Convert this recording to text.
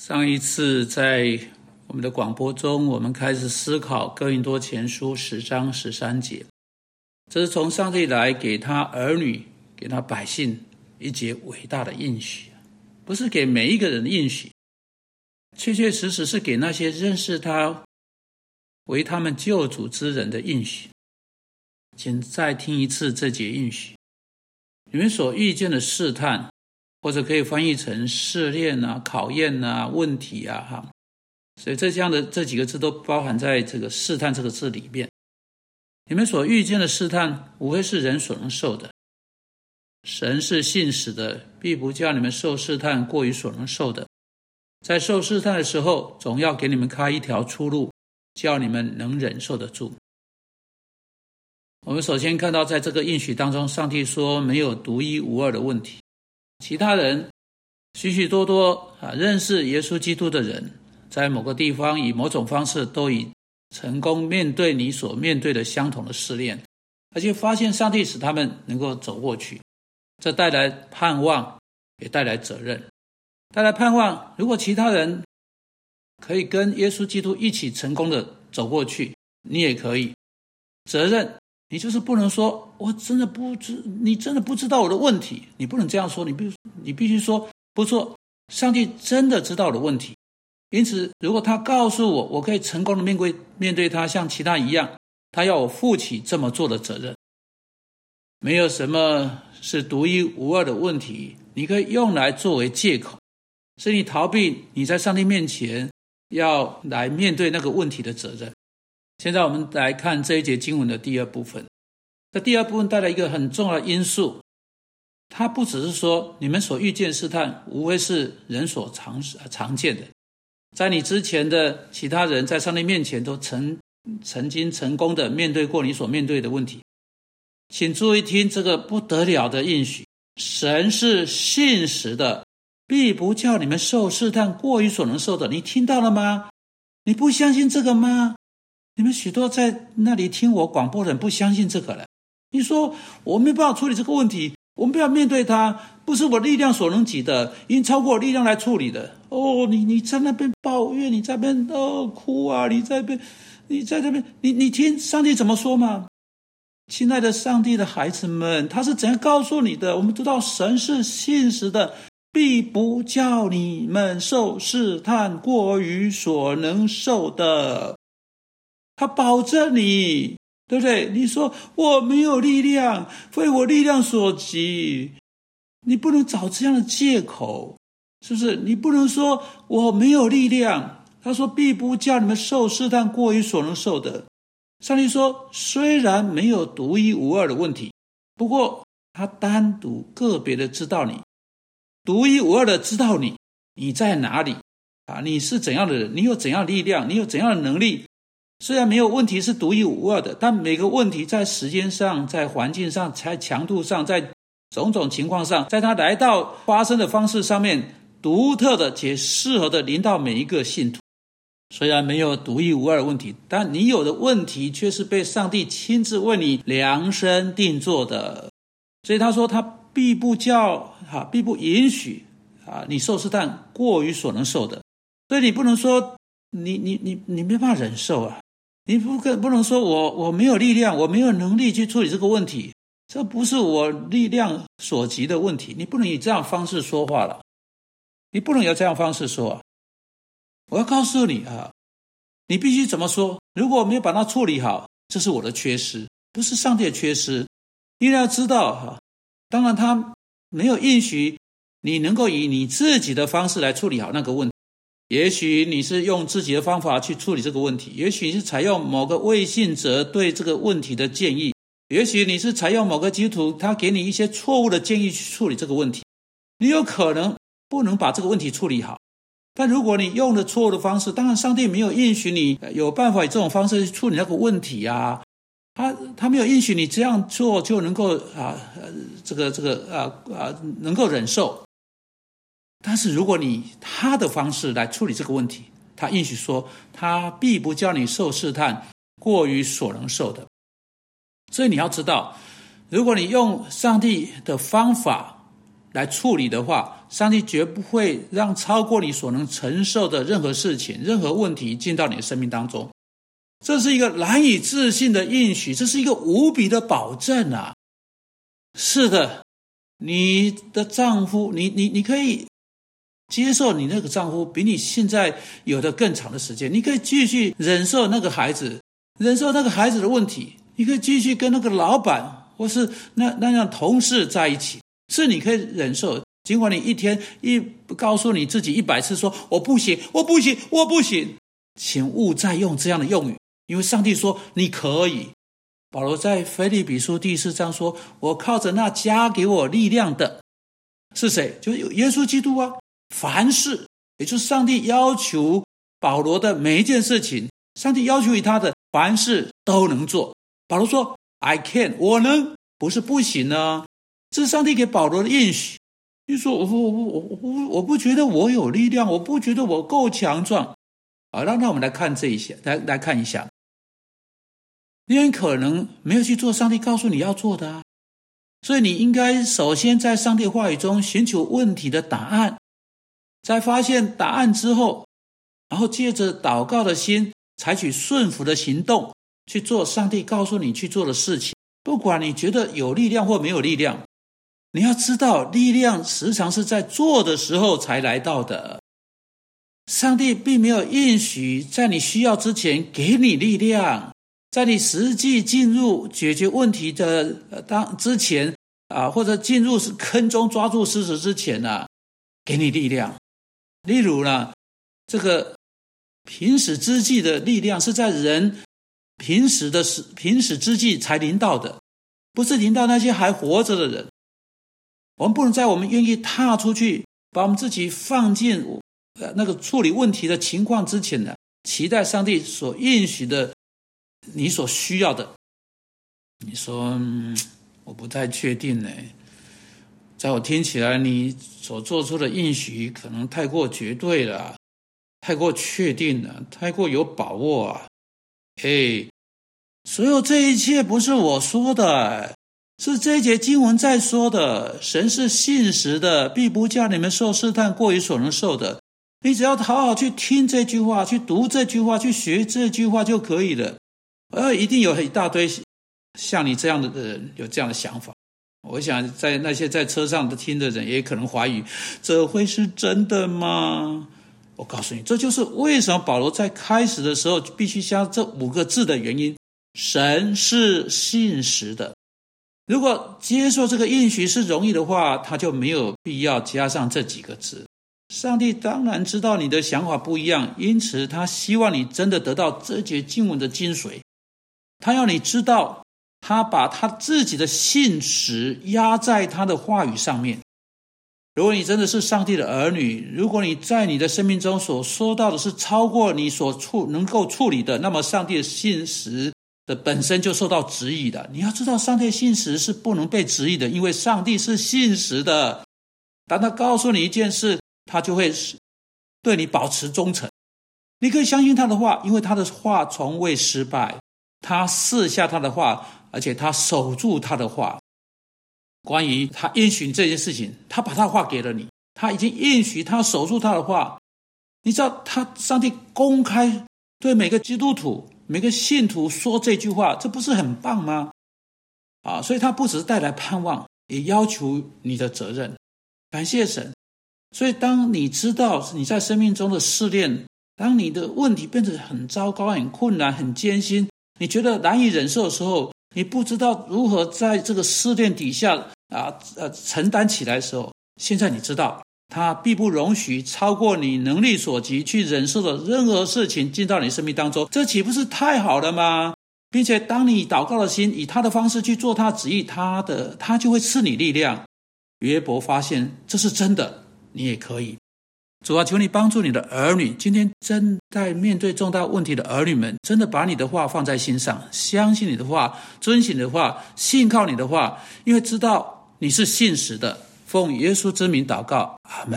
上一次在我们的广播中，我们开始思考《哥林多前书》十章十三节，这是从上帝来给他儿女、给他百姓一节伟大的应许，不是给每一个人的应许，确确实实是给那些认识他为他们救主之人的应许。请再听一次这节应许：你们所遇见的试探。或者可以翻译成试炼啊、考验啊、问题啊，哈，所以这样的这几个字都包含在这个试探这个字里面。你们所遇见的试探，无非是人所能受的。神是信使的，必不叫你们受试探过于所能受的。在受试探的时候，总要给你们开一条出路，叫你们能忍受得住。我们首先看到，在这个应许当中，上帝说没有独一无二的问题。其他人许许多多啊，认识耶稣基督的人，在某个地方以某种方式都已成功面对你所面对的相同的试炼，而且发现上帝使他们能够走过去，这带来盼望，也带来责任。带来盼望，如果其他人可以跟耶稣基督一起成功的走过去，你也可以。责任。你就是不能说，我真的不知，你真的不知道我的问题，你不能这样说。你必你必须说，不错，上帝真的知道我的问题。因此，如果他告诉我，我可以成功的面对面对他，像其他一样，他要我负起这么做的责任。没有什么是独一无二的问题，你可以用来作为借口，是你逃避你在上帝面前要来面对那个问题的责任。现在我们来看这一节经文的第二部分。这第二部分带来一个很重要的因素，它不只是说你们所遇见试探，无非是人所常常见的，在你之前的其他人在上帝面前都曾曾经成功的面对过你所面对的问题。请注意听这个不得了的应许：神是信实的，必不叫你们受试探过于所能受的。你听到了吗？你不相信这个吗？你们许多在那里听我广播的人不相信这个了。你说我没办法处理这个问题，我们不要面对它，不是我力量所能及的，已经超过我力量来处理的。哦，你你在那边抱怨，你在那边哦哭啊，你在边，你在这边，你你听上帝怎么说吗？亲爱的上帝的孩子们，他是怎样告诉你的？我们知道神是信实的，必不叫你们受试探过于所能受的。他保证你，对不对？你说我没有力量，非我力量所及，你不能找这样的借口，是不是？你不能说我没有力量。他说必不叫你们受试探过于所能受的。上帝说，虽然没有独一无二的问题，不过他单独个别的知道你，独一无二的知道你，你在哪里啊？你是怎样的人？你有怎样的力量？你有怎样的能力？虽然没有问题是独一无二的，但每个问题在时间上、在环境上、在强度上、在种种情况上，在它来到发生的方式上面，独特的且适合的临到每一个信徒。虽然没有独一无二的问题，但你有的问题却是被上帝亲自为你量身定做的。所以他说他必不叫哈，必不允许啊，你受试探过于所能受的。所以你不能说你你你你没办法忍受啊。你不可不能说我我没有力量，我没有能力去处理这个问题，这不是我力量所及的问题。你不能以这样方式说话了，你不能有这样方式说。我要告诉你啊，你必须怎么说？如果没有把它处理好，这是我的缺失，不是上帝的缺失。你要知道哈，当然他没有允许你能够以你自己的方式来处理好那个问题。也许你是用自己的方法去处理这个问题，也许是采用某个未信者对这个问题的建议，也许你是采用某个基督徒他给你一些错误的建议去处理这个问题，你有可能不能把这个问题处理好。但如果你用了错误的方式，当然上帝没有允许你有办法以这种方式去处理那个问题啊，他他没有允许你这样做就能够啊，这个这个啊啊能够忍受。但是，如果你他的方式来处理这个问题，他允许说他必不叫你受试探过于所能受的。所以你要知道，如果你用上帝的方法来处理的话，上帝绝不会让超过你所能承受的任何事情、任何问题进到你的生命当中。这是一个难以置信的应许，这是一个无比的保证啊！是的，你的丈夫，你你你可以接受你那个丈夫比你现在有的更长的时间，你可以继续忍受那个孩子，忍受那个孩子的问题，你可以继续跟那个老板或是那那样同事在一起，是你可以忍受。尽管你一天一告诉你自己一百次说我不行，我不行，我不行，请勿再用这样的用语。因为上帝说你可以，保罗在腓立比书第四章说：“我靠着那加给我力量的，是谁？就是耶稣基督啊！凡事，也就是上帝要求保罗的每一件事情，上帝要求于他的凡事都能做。保罗说：‘I can，我能，不是不行呢。’这是上帝给保罗的应许。你说我我我我我我不觉得我有力量，我不觉得我够强壮。好，那那我们来看这一些，来来看一下。”你很可能没有去做上帝告诉你要做的啊，所以你应该首先在上帝话语中寻求问题的答案，在发现答案之后，然后借着祷告的心，采取顺服的行动去做上帝告诉你去做的事情。不管你觉得有力量或没有力量，你要知道，力量时常是在做的时候才来到的。上帝并没有应许在你需要之前给你力量。在你实际进入解决问题的当之前啊，或者进入坑中抓住事实之前呢，给你力量。例如呢，这个平时之际的力量是在人平时的时平时之际才临到的，不是临到那些还活着的人。我们不能在我们愿意踏出去，把我们自己放进呃那个处理问题的情况之前呢，期待上帝所应许的。你所需要的，你说我不太确定呢，在我听起来，你所做出的应许可能太过绝对了，太过确定了，太过有把握啊！哎，所有这一切不是我说的，是这一节经文在说的。神是信实的，必不叫你们受试探过于所能受的。你只要好好去听这句话，去读这句话，去学这句话就可以了。呃，一定有一大堆像你这样的人有这样的想法。我想，在那些在车上的听的人，也可能怀疑，这会是真的吗？我告诉你，这就是为什么保罗在开始的时候必须加这五个字的原因：神是信实的。如果接受这个应许是容易的话，他就没有必要加上这几个字。上帝当然知道你的想法不一样，因此他希望你真的得到这节经文的精髓。他要你知道，他把他自己的信实压在他的话语上面。如果你真的是上帝的儿女，如果你在你的生命中所说到的是超过你所处能够处理的，那么上帝的信实的本身就受到质疑的。你要知道，上帝信实是不能被质疑的，因为上帝是信实的。当他告诉你一件事，他就会对你保持忠诚。你可以相信他的话，因为他的话从未失败。他试下他的话，而且他守住他的话。关于他应许这件事情，他把他话给了你，他已经应许他守住他的话。你知道，他上帝公开对每个基督徒、每个信徒说这句话，这不是很棒吗？啊，所以他不只是带来盼望，也要求你的责任。感谢神。所以，当你知道你在生命中的试炼，当你的问题变得很糟糕、很困难、很艰辛。你觉得难以忍受的时候，你不知道如何在这个试炼底下啊呃承担起来的时候，现在你知道，他必不容许超过你能力所及去忍受的任何事情进到你生命当中，这岂不是太好了吗？并且当你祷告的心以他的方式去做他旨意，他的他就会赐你力量。约伯发现这是真的，你也可以。主啊，求你帮助你的儿女，今天正在面对重大问题的儿女们，真的把你的话放在心上，相信你的话，遵循你的话，信靠你的话，因为知道你是信实的。奉耶稣之名祷告，阿门。